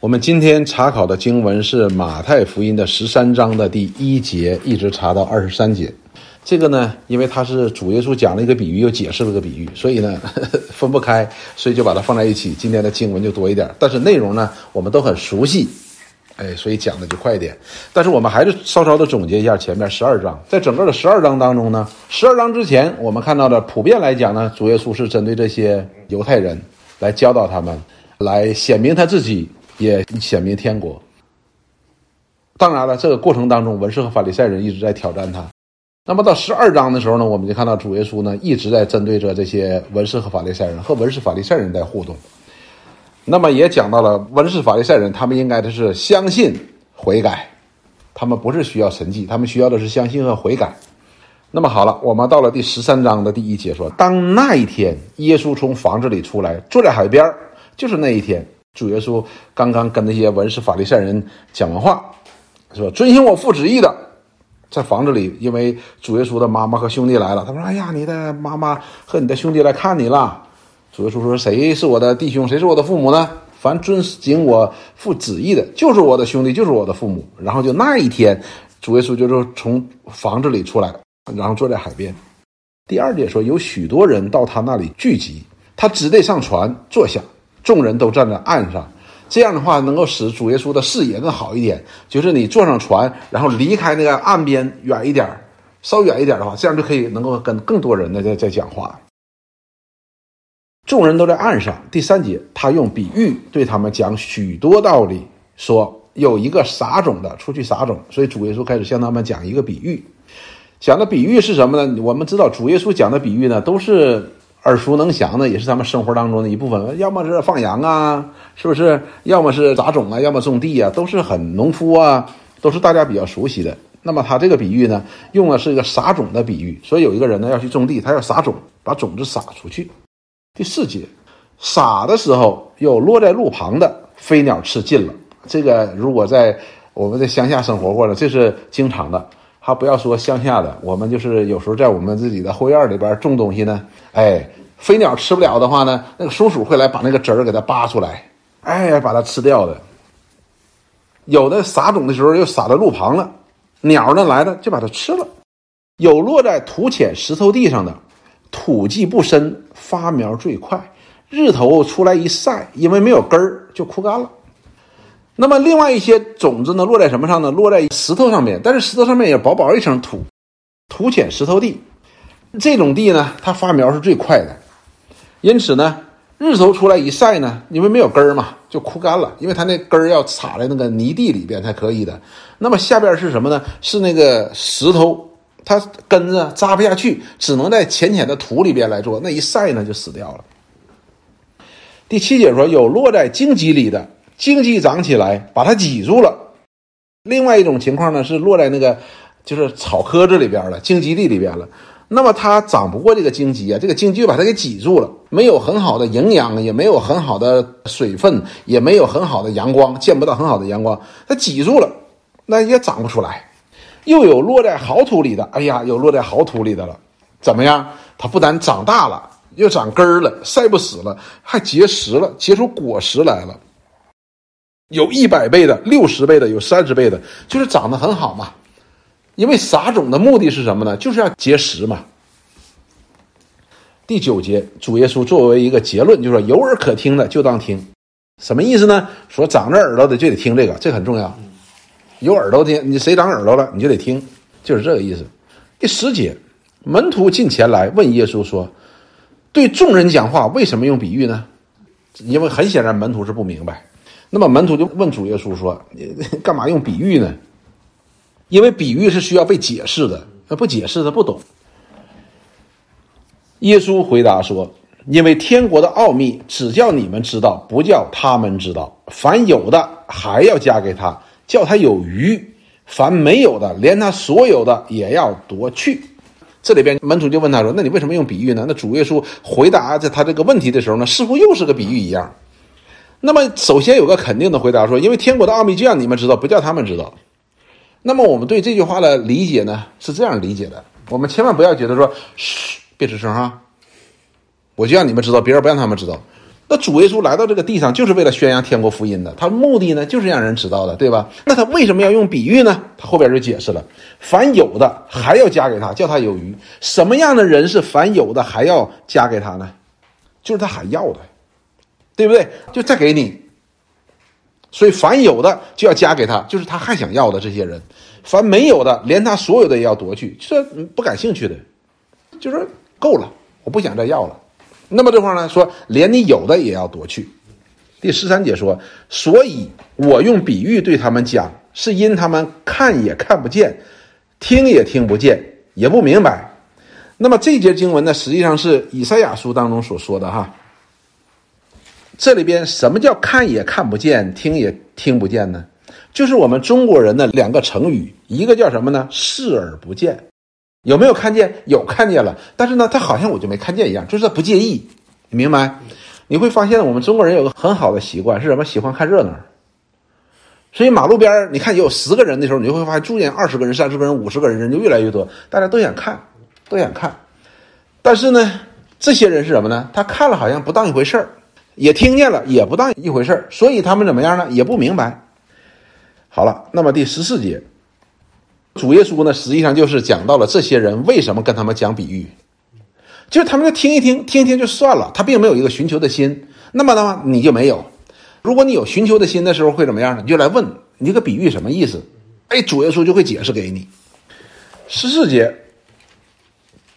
我们今天查考的经文是马太福音的十三章的第一节，一直查到二十三节。这个呢，因为它是主耶稣讲了一个比喻，又解释了个比喻，所以呢 分不开，所以就把它放在一起。今天的经文就多一点，但是内容呢我们都很熟悉，哎，所以讲的就快一点。但是我们还是稍稍的总结一下前面十二章，在整个的十二章当中呢，十二章之前我们看到的普遍来讲呢，主耶稣是针对这些犹太人来教导他们，来显明他自己。也显明天国。当然了，这个过程当中，文士和法利赛人一直在挑战他。那么到十二章的时候呢，我们就看到主耶稣呢一直在针对着这些文士和法利赛人，和文士法利赛人在互动。那么也讲到了文士法利赛人，他们应该的是相信悔改，他们不是需要神迹，他们需要的是相信和悔改。那么好了，我们到了第十三章的第一节说，当那一天，耶稣从房子里出来，坐在海边就是那一天。主耶稣刚刚跟那些文士法利赛人讲完话，说：“遵行我父旨意的，在房子里，因为主耶稣的妈妈和兄弟来了。他说：‘哎呀，你的妈妈和你的兄弟来看你了。’主耶稣说：‘谁是我的弟兄？谁是我的父母呢？凡遵行我父旨意的，就是我的兄弟，就是我的父母。’然后就那一天，主耶稣就是从房子里出来，然后坐在海边。第二节说，有许多人到他那里聚集，他只得上船坐下。”众人都站在岸上，这样的话能够使主耶稣的视野更好一点。就是你坐上船，然后离开那个岸边远一点，稍远一点的话，这样就可以能够跟更多人呢在在讲话。众人都在岸上。第三节，他用比喻对他们讲许多道理，说有一个撒种的出去撒种，所以主耶稣开始向他们讲一个比喻。讲的比喻是什么呢？我们知道主耶稣讲的比喻呢，都是。耳熟能详的也是咱们生活当中的一部分，要么是放羊啊，是不是？要么是杂种啊，要么种地啊，都是很农夫啊，都是大家比较熟悉的。那么他这个比喻呢，用的是一个撒种的比喻。所以有一个人呢要去种地，他要撒种，把种子撒出去。第四节，撒的时候有落在路旁的，飞鸟吃尽了。这个如果在我们在乡下生活过的，这是经常的。还不要说乡下的，我们就是有时候在我们自己的后院里边种东西呢，哎，飞鸟吃不了的话呢，那个松鼠会来把那个籽儿给它扒出来，哎，把它吃掉的。有的撒种的时候又撒到路旁了，鸟呢来了就把它吃了。有落在土浅石头地上的，土迹不深，发苗最快，日头出来一晒，因为没有根儿就枯干了。那么另外一些种子呢，落在什么上呢？落在石头上面，但是石头上面也薄薄一层土，土浅石头地，这种地呢，它发苗是最快的。因此呢，日头出来一晒呢，因为没有根儿嘛，就枯干了，因为它那根儿要插在那个泥地里边才可以的。那么下边是什么呢？是那个石头，它根子扎不下去，只能在浅浅的土里边来做。那一晒呢，就死掉了。第七节说，有落在荆棘里的。荆棘长起来，把它挤住了。另外一种情况呢，是落在那个就是草棵子里边了，荆棘地里边了。那么它长不过这个荆棘啊，这个荆棘把它给挤住了，没有很好的营养，也没有很好的水分，也没有很好的阳光，见不到很好的阳光，它挤住了，那也长不出来。又有落在好土里的，哎呀，有落在好土里的了，怎么样？它不但长大了，又长根儿了，晒不死了，还结实了，结出果实来了。有一百倍的，六十倍的，有三十倍的，就是长得很好嘛。因为撒种的目的是什么呢？就是要结实嘛。第九节，主耶稣作为一个结论，就说有耳可听的就当听，什么意思呢？说长着耳朵的就得听这个，这很重要。有耳朵听，你谁长耳朵了，你就得听，就是这个意思。第十节，门徒进前来问耶稣说：“对众人讲话为什么用比喻呢？”因为很显然门徒是不明白。那么门徒就问主耶稣说：“你干嘛用比喻呢？因为比喻是需要被解释的，那不解释他不懂。”耶稣回答说：“因为天国的奥秘只叫你们知道，不叫他们知道。凡有的还要加给他，叫他有余；凡没有的，连他所有的也要夺去。”这里边门徒就问他说：“那你为什么用比喻呢？”那主耶稣回答着他这个问题的时候呢，似乎又是个比喻一样。那么，首先有个肯定的回答说，因为天国的奥秘就让你们知道，不叫他们知道。那么，我们对这句话的理解呢，是这样理解的：我们千万不要觉得说，嘘，别吱声哈，我就让你们知道，别人不让他们知道。那主耶稣来到这个地上，就是为了宣扬天国福音的。他目的呢，就是让人知道的，对吧？那他为什么要用比喻呢？他后边就解释了：凡有的还要加给他，叫他有余。什么样的人是凡有的还要加给他呢？就是他还要的，对不对？就再给你。所以凡有的就要加给他，就是他还想要的这些人；凡没有的，连他所有的也要夺去，这不感兴趣的，就说够了，我不想再要了。那么这块呢，说连你有的也要夺去。第十三节说，所以我用比喻对他们讲，是因他们看也看不见，听也听不见，也不明白。那么这节经文呢，实际上是以赛亚书当中所说的哈。这里边什么叫看也看不见，听也听不见呢？就是我们中国人的两个成语，一个叫什么呢？视而不见。有没有看见？有看见了，但是呢，他好像我就没看见一样，就是他不介意，你明白？你会发现我们中国人有个很好的习惯是什么？喜欢看热闹。所以马路边你看有十个人的时候，你就会发现逐渐二十个人、三十个人、五十个人，人就越来越多，大家都想看，都想看。但是呢，这些人是什么呢？他看了好像不当一回事儿，也听见了也不当一回事，所以他们怎么样呢？也不明白。好了，那么第十四节。主耶稣呢，实际上就是讲到了这些人为什么跟他们讲比喻，就是他们就听一听，听一听就算了，他并没有一个寻求的心。那么的话，你就没有。如果你有寻求的心的时候，会怎么样呢？你就来问你这个比喻什么意思？哎，主耶稣就会解释给你。十四节，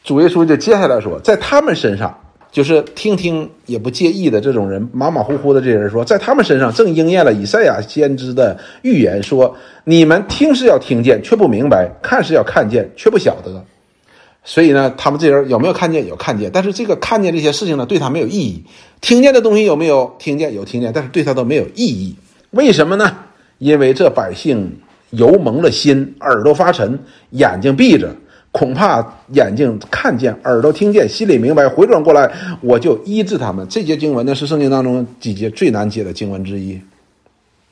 主耶稣就接下来说，在他们身上。就是听听也不介意的这种人，马马虎虎的这些人说，在他们身上正应验了以赛亚先知的预言，说你们听是要听见，却不明白；看是要看见，却不晓得。所以呢，他们这人有没有看见？有看见，但是这个看见这些事情呢，对他没有意义。听见的东西有没有听见？有听见，但是对他都没有意义。为什么呢？因为这百姓油蒙了心，耳朵发沉，眼睛闭着。恐怕眼睛看见，耳朵听见，心里明白，回转过来，我就医治他们。这节经文呢，是圣经当中几节最难解的经文之一。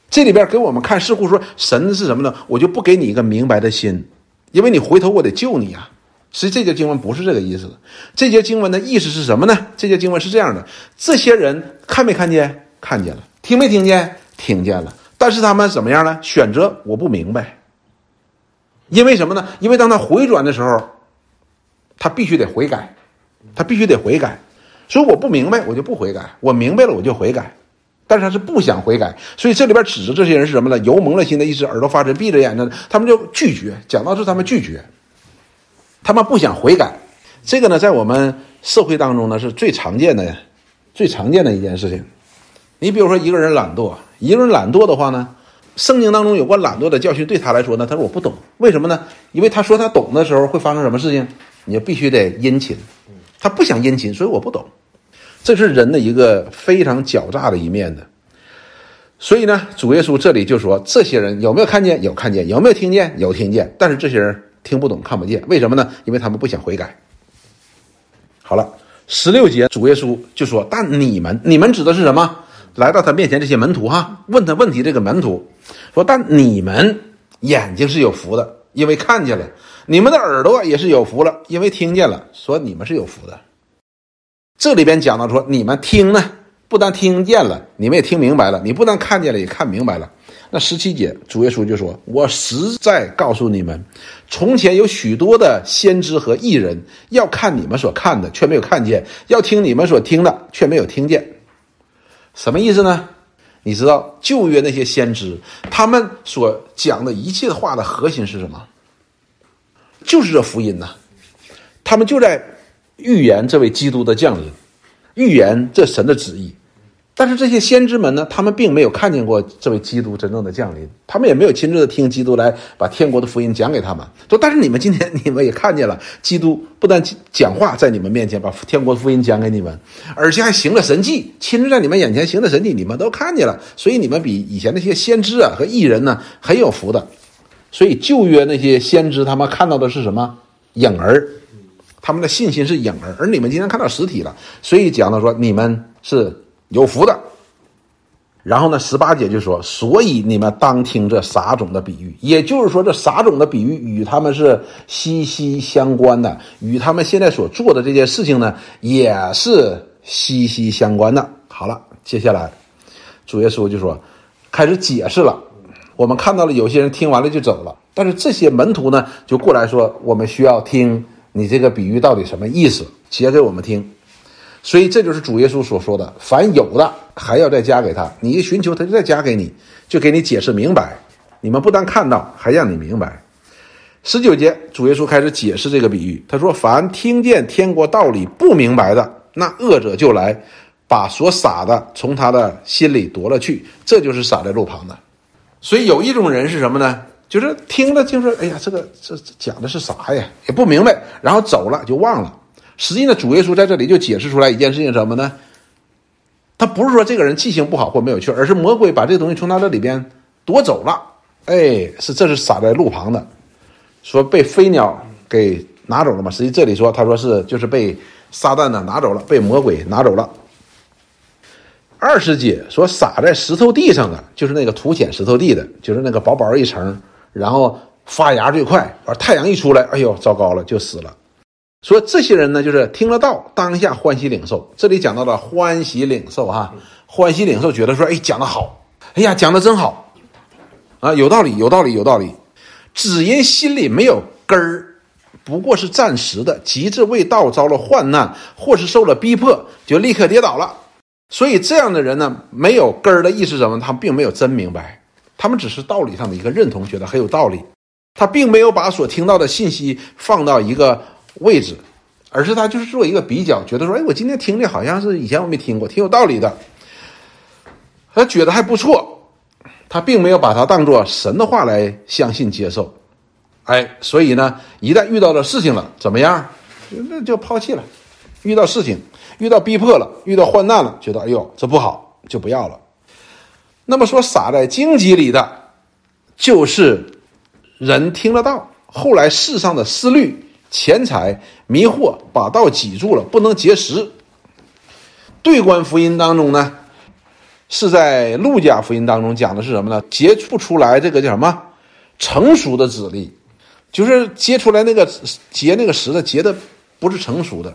这里边给我们看，似乎说神是什么呢？我就不给你一个明白的心，因为你回头我得救你啊。实际这节经文不是这个意思。这节经文的意思是什么呢？这节经文是这样的：这些人看没看见？看见了。听没听见？听见了。但是他们怎么样呢？选择我不明白。因为什么呢？因为当他回转的时候，他必须得悔改，他必须得悔改。所以我不明白，我就不悔改；我明白了，我就悔改。但是他是不想悔改，所以这里边指着这些人是什么呢？油蒙了心的意思，耳朵发沉，闭着眼睛，他们就拒绝。讲到是他们拒绝，他们不想悔改。这个呢，在我们社会当中呢，是最常见的、最常见的一件事情。你比如说，一个人懒惰，一个人懒惰的话呢？圣经当中有关懒惰的教训，对他来说呢，他说我不懂，为什么呢？因为他说他懂的时候会发生什么事情？你必须得殷勤，他不想殷勤，所以我不懂。这是人的一个非常狡诈的一面的。所以呢，主耶稣这里就说，这些人有没有看见？有看见，有没有听见？有听见。但是这些人听不懂，看不见，为什么呢？因为他们不想悔改。好了，十六节主耶稣就说：“但你们，你们指的是什么？”来到他面前，这些门徒哈问他问题。这个门徒说：“但你们眼睛是有福的，因为看见了；你们的耳朵也是有福了，因为听见了。说你们是有福的。这里边讲到说，你们听呢，不但听见了，你们也听明白了；你不但看见了，也看明白了。那十七节，主耶稣就说：我实在告诉你们，从前有许多的先知和艺人，要看你们所看的，却没有看见；要听你们所听的，却没有听见。”什么意思呢？你知道旧约那些先知，他们所讲的一切话的核心是什么？就是这福音呐，他们就在预言这位基督的降临，预言这神的旨意。但是这些先知们呢，他们并没有看见过这位基督真正的降临，他们也没有亲自的听基督来把天国的福音讲给他们。说，但是你们今天你们也看见了，基督不但讲话在你们面前把天国的福音讲给你们，而且还行了神迹，亲自在你们眼前行了神迹，你们都看见了。所以你们比以前那些先知啊和艺人呢很有福的。所以旧约那些先知他们看到的是什么影儿，他们的信心是影儿，而你们今天看到实体了，所以讲到说你们是。有福的，然后呢？十八节就说，所以你们当听这撒种的比喻，也就是说，这撒种的比喻与他们是息息相关的，与他们现在所做的这件事情呢，也是息息相关的。好了，接下来，主耶稣就说，开始解释了。我们看到了有些人听完了就走了，但是这些门徒呢，就过来说，我们需要听你这个比喻到底什么意思，解给我们听。所以这就是主耶稣所说的：凡有的还要再加给他，你一寻求他就再加给你，就给你解释明白。你们不但看到，还让你明白。十九节，主耶稣开始解释这个比喻。他说：“凡听见天国道理不明白的，那恶者就来，把所撒的从他的心里夺了去。这就是撒在路旁的。所以有一种人是什么呢？就是听了就是，哎呀，这个这讲的是啥呀？也不明白，然后走了就忘了。实际呢，主耶稣在这里就解释出来一件事情，什么呢？他不是说这个人记性不好或没有趣，而是魔鬼把这东西从他这里边夺走了。哎，是这是撒在路旁的。”说被飞鸟给拿走了嘛？实际这里说，他说是就是被撒旦呢拿走了，被魔鬼拿走了。二十节说撒在石头地上的，就是那个土浅石头地的，就是那个薄薄一层，然后发芽最快，而太阳一出来，哎呦，糟糕了，就死了。说这些人呢，就是听了道，当下欢喜领受。这里讲到了欢喜领受哈，欢喜领受，觉得说，哎，讲的好，哎呀，讲的真好，啊，有道理，有道理，有道理。只因心里没有根儿，不过是暂时的，极致未到，遭了患难，或是受了逼迫，就立刻跌倒了。所以这样的人呢，没有根儿的意思是什么？他并没有真明白，他们只是道理上的一个认同，觉得很有道理。他并没有把所听到的信息放到一个位置，而是他就是做一个比较，觉得说：“哎，我今天听的好像是以前我没听过，挺有道理的。”他觉得还不错。他并没有把它当做神的话来相信接受，哎，所以呢，一旦遇到了事情了，怎么样？那就抛弃了。遇到事情，遇到逼迫了，遇到患难了，觉得哎呦这不好，就不要了。那么说撒在荆棘里的，就是人听得到，后来世上的思虑、钱财、迷惑，把道挤住了，不能结实。对观福音当中呢？是在路加福音当中讲的是什么呢？结不出来这个叫什么成熟的籽粒，就是结出来那个结那个实的结的不是成熟的。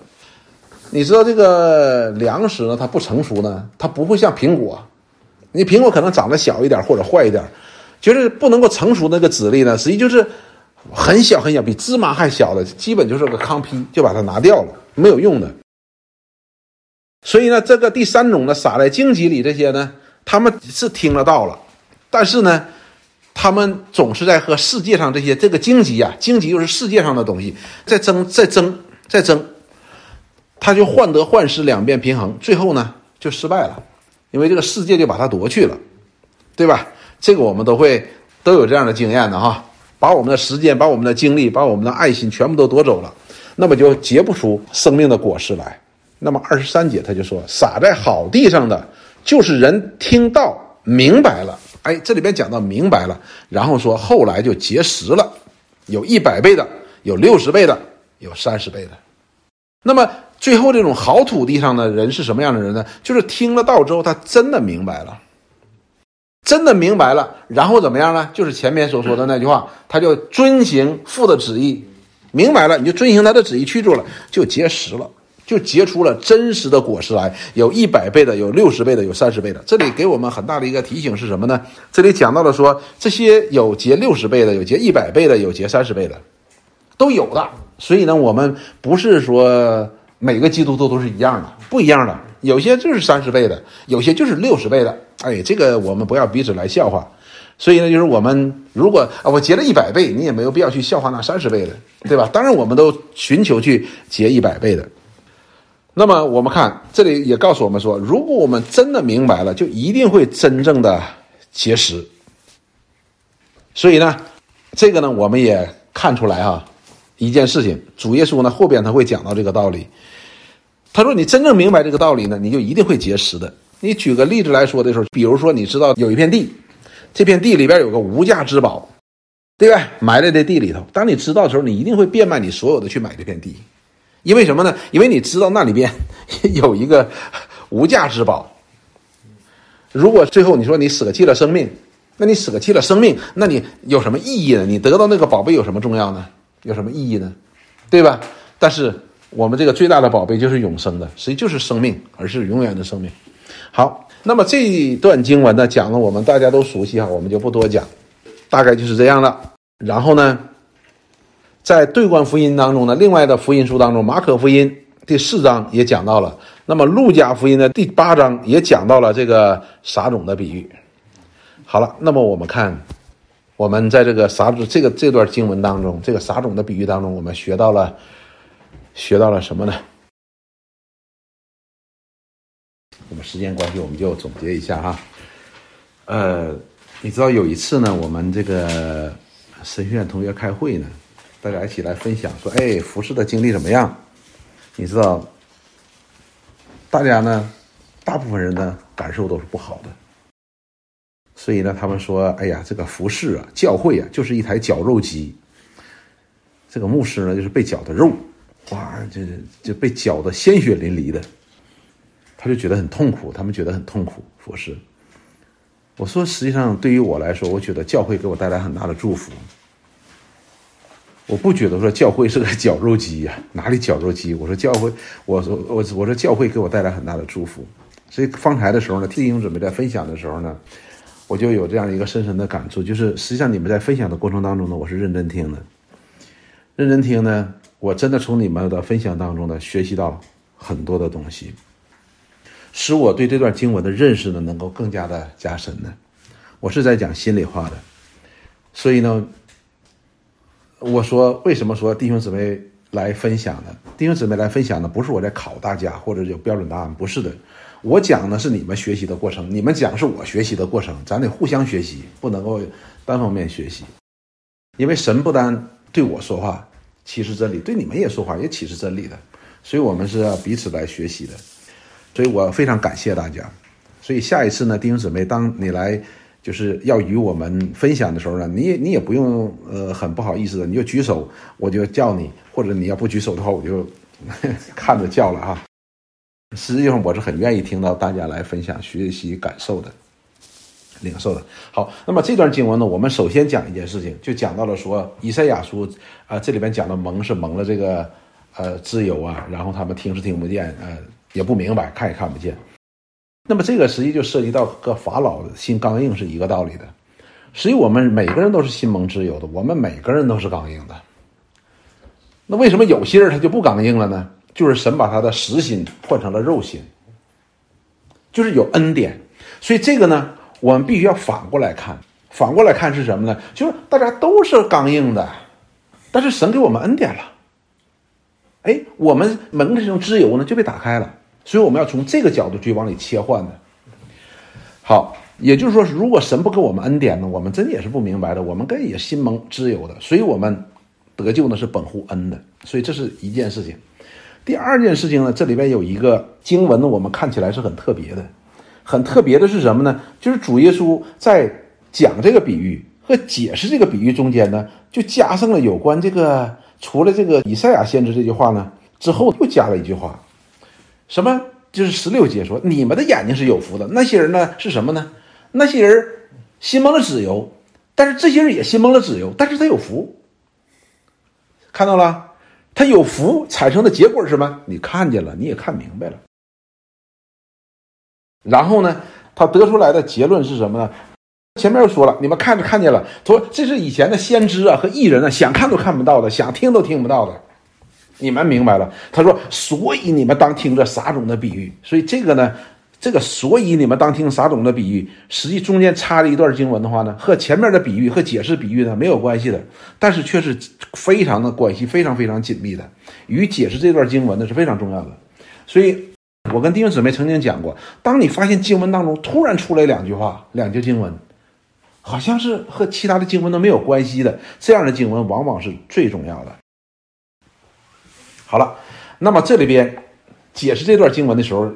你知道这个粮食呢，它不成熟呢，它不会像苹果，你苹果可能长得小一点或者坏一点，就是不能够成熟那个籽粒呢，实际就是很小很小，比芝麻还小的，基本就是个糠坯，就把它拿掉了，没有用的。所以呢，这个第三种呢，撒在荆棘里这些呢，他们是听了到了，但是呢，他们总是在和世界上这些这个荆棘呀，荆棘又是世界上的东西，在争，在争，在争，他就患得患失，两边平衡，最后呢就失败了，因为这个世界就把他夺去了，对吧？这个我们都会都有这样的经验的哈，把我们的时间、把我们的精力、把我们的爱心全部都夺走了，那么就结不出生命的果实来。那么二十三节他就说，撒在好地上的，就是人听到明白了，哎，这里边讲到明白了，然后说后来就结实了，有一百倍的，有六十倍的，有三十倍的。那么最后这种好土地上的人是什么样的人呢？就是听了道之后，他真的明白了，真的明白了，然后怎么样呢？就是前面所说的那句话，他就遵行父的旨意，明白了，你就遵行他的旨意去做了，就结实了。就结出了真实的果实来，有一百倍的，有六十倍的，有三十倍的。这里给我们很大的一个提醒是什么呢？这里讲到了说，这些有结六十倍的，有结一百倍的，有结三十倍的，都有的。所以呢，我们不是说每个基督徒都是一样的，不一样的。有些就是三十倍的，有些就是六十倍的。哎，这个我们不要彼此来笑话。所以呢，就是我们如果，我结了一百倍，你也没有必要去笑话那三十倍的，对吧？当然，我们都寻求去结一百倍的。那么我们看这里也告诉我们说，如果我们真的明白了，就一定会真正的结识。所以呢，这个呢，我们也看出来哈，一件事情，主耶稣呢后边他会讲到这个道理。他说，你真正明白这个道理呢，你就一定会结识的。你举个例子来说的时候，比如说你知道有一片地，这片地里边有个无价之宝，对吧？埋在这地里头，当你知道的时候，你一定会变卖你所有的去买这片地。因为什么呢？因为你知道那里边 有一个无价之宝。如果最后你说你舍弃了生命，那你舍弃了生命，那你有什么意义呢？你得到那个宝贝有什么重要呢？有什么意义呢？对吧？但是我们这个最大的宝贝就是永生的，实际就是生命，而是永远的生命。好，那么这一段经文呢，讲了我们大家都熟悉哈，我们就不多讲，大概就是这样了。然后呢，在对观福音当中呢，另外的福音书当中，马可福音第四章也讲到了，那么路加福音的第八章也讲到了这个撒种的比喻。好了，那么我们看，我们在这个撒种这个这段经文当中，这个撒种的比喻当中，我们学到了学到了什么呢？我们时间关系，我们就总结一下哈。呃，你知道有一次呢，我们这个神学院同学开会呢，大家一起来分享说，哎，服饰的经历怎么样？你知道，大家呢，大部分人呢感受都是不好的。所以呢，他们说，哎呀，这个服饰啊，教会啊，就是一台绞肉机。这个牧师呢，就是被绞的肉，哇，这就被绞的鲜血淋漓的。就觉得很痛苦，他们觉得很痛苦。佛师，我说，实际上对于我来说，我觉得教会给我带来很大的祝福。我不觉得说教会是个绞肉机呀，哪里绞肉机？我说教会，我说我我说教会给我带来很大的祝福。所以方才的时候呢，弟兄准备在分享的时候呢，我就有这样一个深深的感触，就是实际上你们在分享的过程当中呢，我是认真听的，认真听呢，我真的从你们的分享当中呢，学习到很多的东西。使我对这段经文的认识呢，能够更加的加深呢。我是在讲心里话的，所以呢，我说为什么说弟兄姊妹来分享呢？弟兄姊妹来分享呢，不是我在考大家或者有标准答案，不是的。我讲的是你们学习的过程，你们讲是我学习的过程，咱得互相学习，不能够单方面学习。因为神不单对我说话启示真理，对你们也说话也启示真理的，所以我们是要彼此来学习的。所以我非常感谢大家。所以下一次呢，弟兄姊妹，当你来就是要与我们分享的时候呢，你也你也不用呃很不好意思的，你就举手，我就叫你；或者你要不举手的话，我就 看着叫了哈。实际上我是很愿意听到大家来分享、学习、感受的、领受的。好，那么这段经文呢，我们首先讲一件事情，就讲到了说以赛亚书啊，这里边讲的蒙是蒙了这个呃自由啊，然后他们听是听不见呃。也不明白，看也看不见。那么这个实际就涉及到和法老心刚硬是一个道理的。实际我们每个人都是心蒙之友的，我们每个人都是刚硬的。那为什么有些人他就不刚硬了呢？就是神把他的实心换成了肉心，就是有恩典。所以这个呢，我们必须要反过来看。反过来看是什么呢？就是大家都是刚硬的，但是神给我们恩典了。哎，我们蒙的这种自由呢就被打开了。所以我们要从这个角度去往里切换的。好，也就是说，如果神不给我们恩典呢，我们真也是不明白的。我们跟也心蒙之由的，所以我们得救呢是本乎恩的。所以这是一件事情。第二件事情呢，这里边有一个经文呢，我们看起来是很特别的。很特别的是什么呢？就是主耶稣在讲这个比喻和解释这个比喻中间呢，就加上了有关这个除了这个以赛亚先知这句话呢之后，又加了一句话。什么？就是十六节说，你们的眼睛是有福的。那些人呢？是什么呢？那些人心蒙了自由，但是这些人也心蒙了自由，但是他有福。看到了，他有福产生的结果是什么？你看见了，你也看明白了。然后呢，他得出来的结论是什么呢？前面又说了，你们看着看见了，说这是以前的先知啊和艺人啊，想看都看不到的，想听都听不到的。你们明白了？他说：“所以你们当听这撒种的比喻。所以这个呢，这个所以你们当听撒种的比喻，实际中间插了一段经文的话呢，和前面的比喻和解释比喻呢没有关系的，但是却是非常的关系非常非常紧密的，与解释这段经文呢是非常重要的。所以，我跟弟兄姊妹曾经讲过，当你发现经文当中突然出来两句话、两句经文，好像是和其他的经文都没有关系的，这样的经文往往是最重要的。”好了，那么这里边解释这段经文的时候，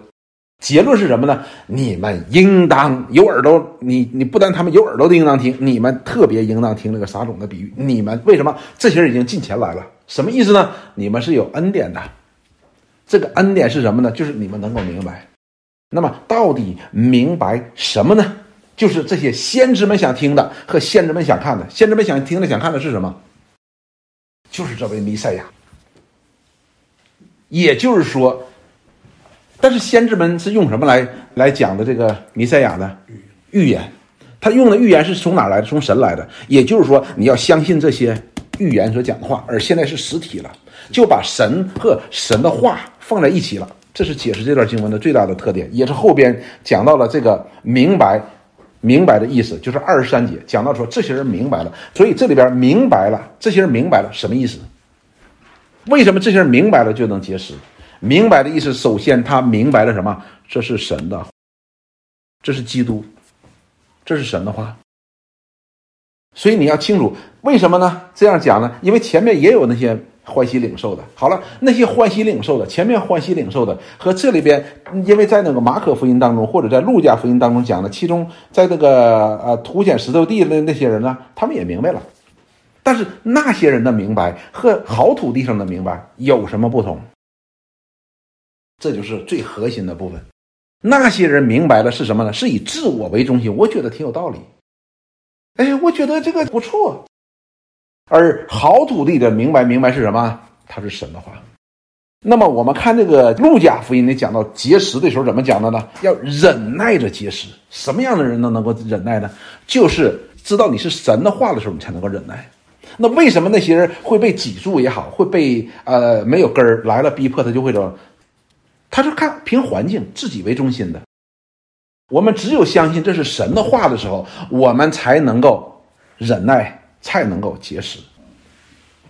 结论是什么呢？你们应当有耳朵，你你不但他们有耳朵的应当听，你们特别应当听那个撒种的比喻。你们为什么这些人已经进前来了？什么意思呢？你们是有恩典的，这个恩典是什么呢？就是你们能够明白。那么到底明白什么呢？就是这些先知们想听的和先知们想看的。先知们想听的、想看的是什么？就是这位弥赛亚。也就是说，但是先知们是用什么来来讲的这个弥赛亚的预言？他用的预言是从哪来的？从神来的。也就是说，你要相信这些预言所讲的话，而现在是实体了，就把神和神的话放在一起了。这是解释这段经文的最大的特点，也是后边讲到了这个明白。明白的意思就是二十三节讲到说，这些人明白了，所以这里边明白了，这些人明白了什么意思？为什么这些人明白了就能结识？明白的意思，首先他明白了什么？这是神的，这是基督，这是神的话。所以你要清楚为什么呢？这样讲呢？因为前面也有那些。欢喜领受的，好了，那些欢喜领受的，前面欢喜领受的和这里边，因为在那个马可福音当中，或者在路加福音当中讲的，其中在这个呃凸显石头地的那些人呢，他们也明白了，但是那些人的明白和好土地上的明白有什么不同？这就是最核心的部分。那些人明白了是什么呢？是以自我为中心，我觉得挺有道理。哎，我觉得这个不错。而好土地的明白明白是什么？它是神的话。那么我们看这个路加福音里讲到结识的时候怎么讲的呢？要忍耐着结识。什么样的人呢能够忍耐呢？就是知道你是神的话的时候，你才能够忍耐。那为什么那些人会被挤住也好，会被呃没有根儿来了逼迫他就会走？他是看凭环境自己为中心的。我们只有相信这是神的话的时候，我们才能够忍耐。才能够结实。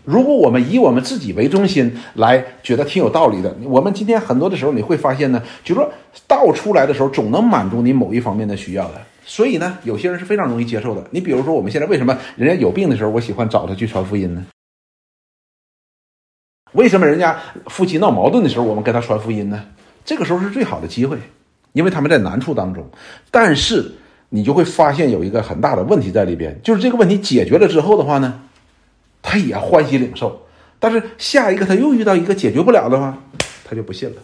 如果我们以我们自己为中心来觉得挺有道理的，我们今天很多的时候你会发现呢，就是说道出来的时候总能满足你某一方面的需要的。所以呢，有些人是非常容易接受的。你比如说，我们现在为什么人家有病的时候，我喜欢找他去传福音呢？为什么人家夫妻闹矛盾的时候，我们跟他传福音呢？这个时候是最好的机会，因为他们在难处当中。但是。你就会发现有一个很大的问题在里边，就是这个问题解决了之后的话呢，他也欢喜领受，但是下一个他又遇到一个解决不了的话，他就不信了。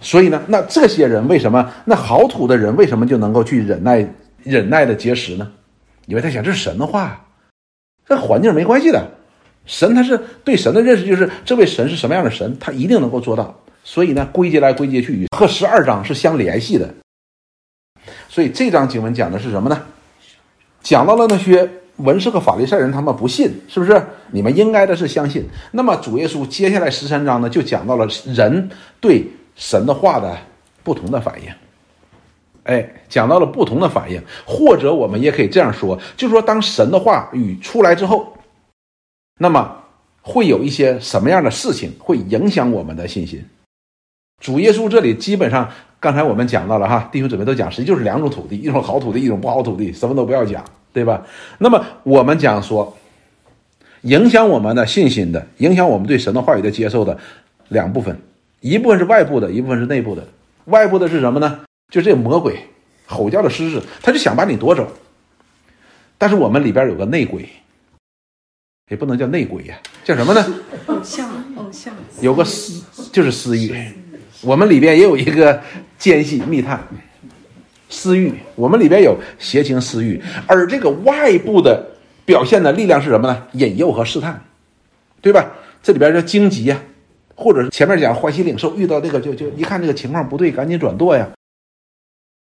所以呢，那这些人为什么？那好土的人为什么就能够去忍耐、忍耐的结识呢？因为他想这是神的话，这环境没关系的，神他是对神的认识就是这位神是什么样的神，他一定能够做到。所以呢，归结来归结去，和十二章是相联系的。所以这章经文讲的是什么呢？讲到了那些文士和法利赛人，他们不信，是不是？你们应该的是相信。那么主耶稣接下来十三章呢，就讲到了人对神的话的不同的反应。哎，讲到了不同的反应，或者我们也可以这样说，就是说，当神的话语出来之后，那么会有一些什么样的事情会影响我们的信心？主耶稣这里基本上。刚才我们讲到了哈，弟兄姊妹都讲，实际就是两种土地，一种好土地，一种不好土地，什么都不要讲，对吧？那么我们讲说，影响我们的信心的，影响我们对神的话语的接受的两部分，一部分是外部的，一部分是内部的。外部的是什么呢？就是这魔鬼吼叫的狮子，他就想把你夺走。但是我们里边有个内鬼，也不能叫内鬼呀，叫什么呢？偶像，偶像，有个私，就是私欲。我们里边也有一个奸细密探，私欲。我们里边有邪情私欲，而这个外部的表现的力量是什么呢？引诱和试探，对吧？这里边叫荆棘呀，或者是前面讲欢喜领受，遇到这个就就一看这个情况不对，赶紧转舵呀。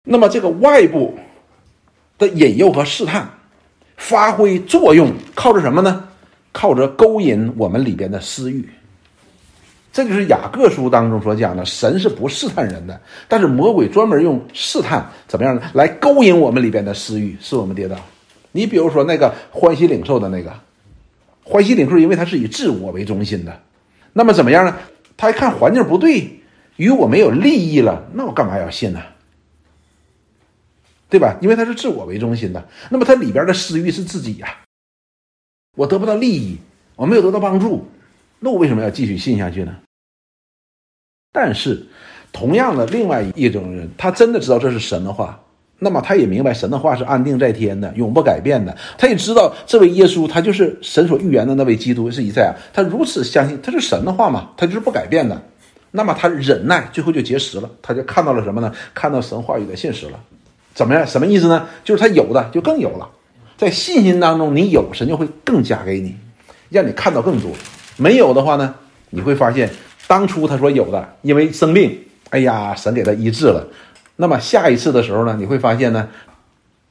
那么这个外部的引诱和试探发挥作用，靠着什么呢？靠着勾引我们里边的私欲。这就是雅各书当中所讲的，神是不试探人的，但是魔鬼专门用试探怎么样呢？来勾引我们里边的私欲，使我们跌倒。你比如说那个欢喜领受的那个，欢喜领受，因为他是以自我为中心的，那么怎么样呢？他一看环境不对，与我没有利益了，那我干嘛要信呢？对吧？因为他是自我为中心的，那么他里边的私欲是自己呀，我得不到利益，我没有得到帮助。那我为什么要继续信下去呢？但是，同样的，另外一种人，他真的知道这是神的话，那么他也明白神的话是安定在天的，永不改变的。他也知道这位耶稣，他就是神所预言的那位基督，是以赛亚。他如此相信，他是神的话嘛，他就是不改变的。那么他忍耐，最后就结识了，他就看到了什么呢？看到神话语的现实了。怎么样？什么意思呢？就是他有的就更有了，在信心当中，你有神就会更加给你，让你看到更多。没有的话呢，你会发现当初他说有的，因为生病，哎呀，神给他医治了。那么下一次的时候呢，你会发现呢，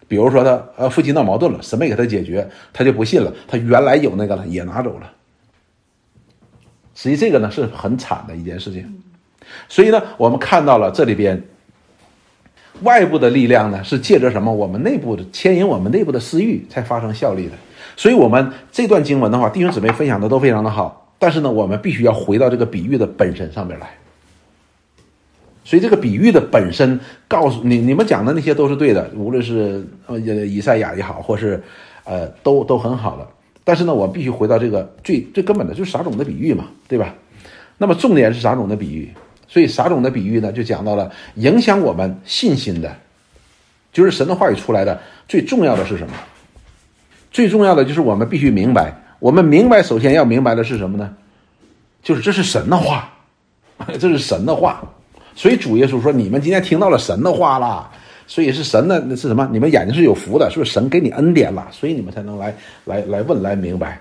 比如说他呃夫妻闹矛盾了，神没给他解决，他就不信了，他原来有那个了也拿走了。实际这个呢是很惨的一件事情。所以呢，我们看到了这里边外部的力量呢是借着什么？我们内部的牵引我们内部的私欲才发生效力的。所以，我们这段经文的话，弟兄姊妹分享的都非常的好。但是呢，我们必须要回到这个比喻的本身上面来。所以，这个比喻的本身告诉你，你们讲的那些都是对的，无论是呃以赛亚也好，或是呃都都很好的。但是呢，我必须回到这个最最根本的，就是撒种的比喻嘛，对吧？那么重点是撒种的比喻。所以撒种的比喻呢，就讲到了影响我们信心的，就是神的话语出来的最重要的是什么？最重要的就是我们必须明白，我们明白首先要明白的是什么呢？就是这是神的话，这是神的话。所以主耶稣说：“你们今天听到了神的话啦，所以是神的那是什么？你们眼睛是有福的，是不是神给你恩典了？所以你们才能来来来问来明白。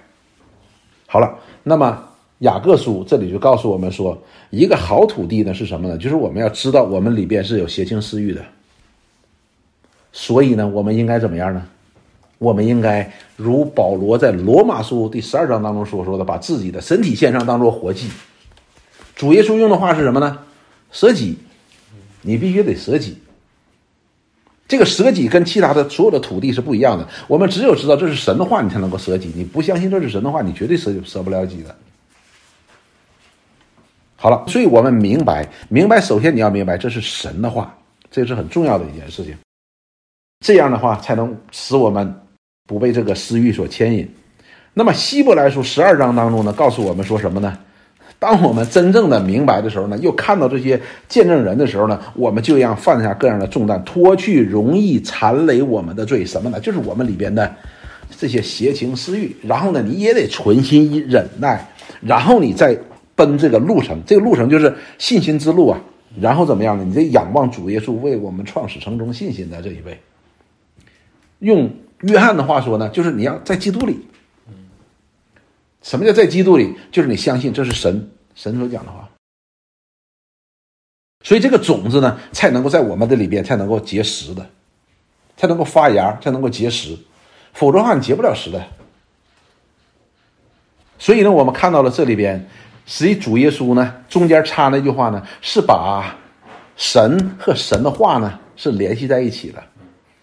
好了，那么。”雅各书这里就告诉我们说，一个好土地呢是什么呢？就是我们要知道我们里边是有邪情私欲的。所以呢，我们应该怎么样呢？我们应该如保罗在罗马书第十二章当中所说的，把自己的身体献上，当做活祭。主耶稣用的话是什么呢？舍己，你必须得舍己。这个舍己跟其他的所有的土地是不一样的。我们只有知道这是神的话，你才能够舍己。你不相信这是神的话，你绝对舍舍不了己的。好了，所以我们明白，明白。首先你要明白，这是神的话，这是很重要的一件事情。这样的话，才能使我们不被这个私欲所牵引。那么希伯来书十二章当中呢，告诉我们说什么呢？当我们真正的明白的时候呢，又看到这些见证人的时候呢，我们就要放下各样的重担，脱去容易缠累我们的罪。什么呢？就是我们里边的这些邪情私欲。然后呢，你也得存心忍耐，然后你再。奔这个路程，这个路程就是信心之路啊。然后怎么样呢？你得仰望主耶稣为我们创始成终信心的这一位。用约翰的话说呢，就是你要在基督里。什么叫在基督里？就是你相信这是神神所讲的话。所以这个种子呢，才能够在我们的里边才能够结实的，才能够发芽，才能够结实。否则的话，你结不了实的。所以呢，我们看到了这里边。实际主耶稣呢，中间插那句话呢，是把神和神的话呢是联系在一起的。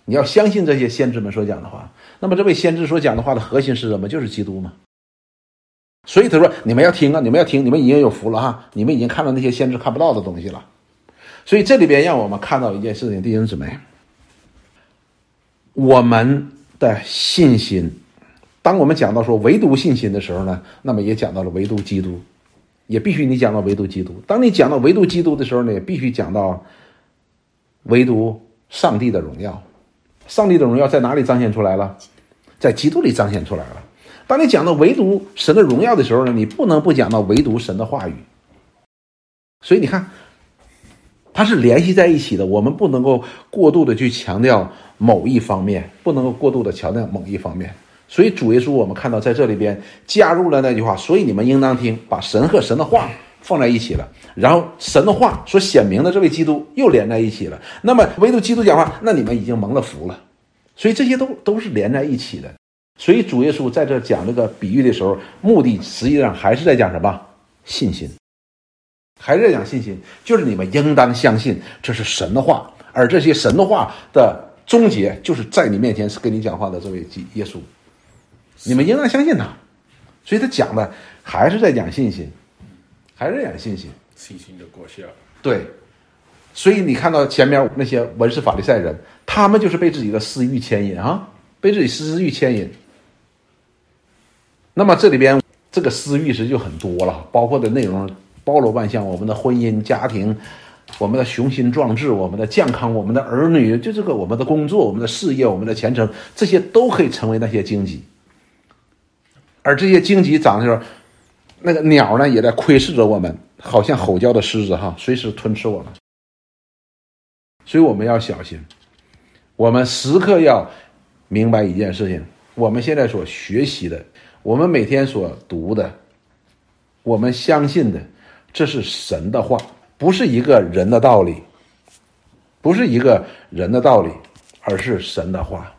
你要相信这些先知们所讲的话。那么这位先知所讲的话的核心是什么？就是基督嘛。所以他说：“你们要听啊，你们要听，你们已经有福了哈，你们已经看到那些先知看不到的东西了。”所以这里边让我们看到一件事情，弟兄姊妹，我们的信心，当我们讲到说唯独信心的时候呢，那么也讲到了唯独基督。也必须你讲到唯独基督。当你讲到唯独基督的时候呢，也必须讲到唯独上帝的荣耀。上帝的荣耀在哪里彰显出来了？在基督里彰显出来了。当你讲到唯独神的荣耀的时候呢，你不能不讲到唯独神的话语。所以你看，它是联系在一起的。我们不能够过度的去强调某一方面，不能够过度的强调某一方面。所以主耶稣，我们看到在这里边加入了那句话，所以你们应当听，把神和神的话放在一起了，然后神的话所显明的这位基督又连在一起了。那么唯独基督讲话，那你们已经蒙了福了。所以这些都都是连在一起的。所以主耶稣在这讲这个比喻的时候，目的实际上还是在讲什么？信心，还是在讲信心，就是你们应当相信这是神的话，而这些神的话的终结，就是在你面前是跟你讲话的这位基耶稣。你们应当相信他，所以他讲的还是在讲信心，还是在讲信心，信心的果效。对，所以你看到前面那些文士法利赛人，他们就是被自己的私欲牵引啊，被自己私欲牵引。那么这里边这个私欲实就很多了，包括的内容包罗万象，我们的婚姻家庭，我们的雄心壮志，我们的健康，我们的儿女，就这个我们的工作，我们的事业，我们的前程，这些都可以成为那些荆棘。而这些荆棘长的时候，那个鸟呢也在窥视着我们，好像吼叫的狮子哈，随时吞吃我们。所以我们要小心，我们时刻要明白一件事情：我们现在所学习的，我们每天所读的，我们相信的，这是神的话，不是一个人的道理，不是一个人的道理，而是神的话。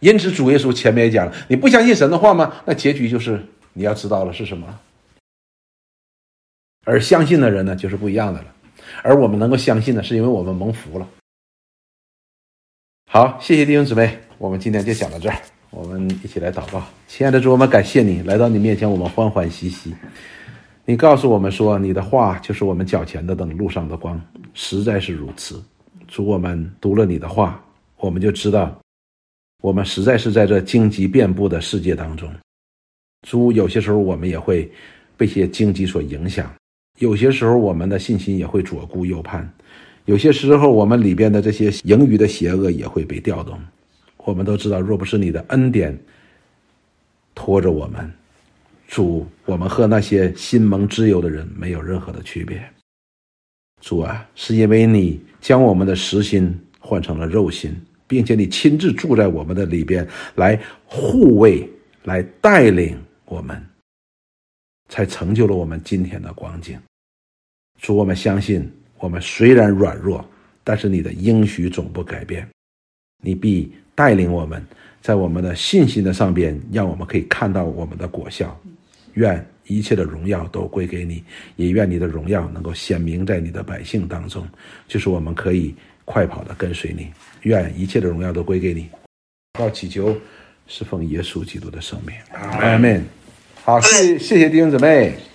因此，主耶稣前面也讲了，你不相信神的话吗？那结局就是你要知道了是什么。而相信的人呢，就是不一样的了。而我们能够相信呢，是因为我们蒙福了。好，谢谢弟兄姊妹，我们今天就讲到这儿，我们一起来祷告。亲爱的主，我们感谢你来到你面前，我们欢欢喜喜。你告诉我们说，你的话就是我们脚前的灯，路上的光，实在是如此。主，我们读了你的话，我们就知道，我们实在是在这荆棘遍布的世界当中。主，有些时候我们也会被些荆棘所影响。有些时候，我们的信心也会左顾右盼；有些时候，我们里边的这些盈余的邪恶也会被调动。我们都知道，若不是你的恩典拖着我们，主，我们和那些心蒙之忧的人没有任何的区别。主啊，是因为你将我们的实心换成了肉心，并且你亲自住在我们的里边，来护卫、来带领我们。才成就了我们今天的光景。主，我们相信，我们虽然软弱，但是你的应许总不改变，你必带领我们，在我们的信心的上边，让我们可以看到我们的果效。愿一切的荣耀都归给你，也愿你的荣耀能够显明在你的百姓当中，就是我们可以快跑的跟随你。愿一切的荣耀都归给你。要祈求是奉耶稣基督的圣名，阿门。好，谢谢谢谢弟兄姊妹。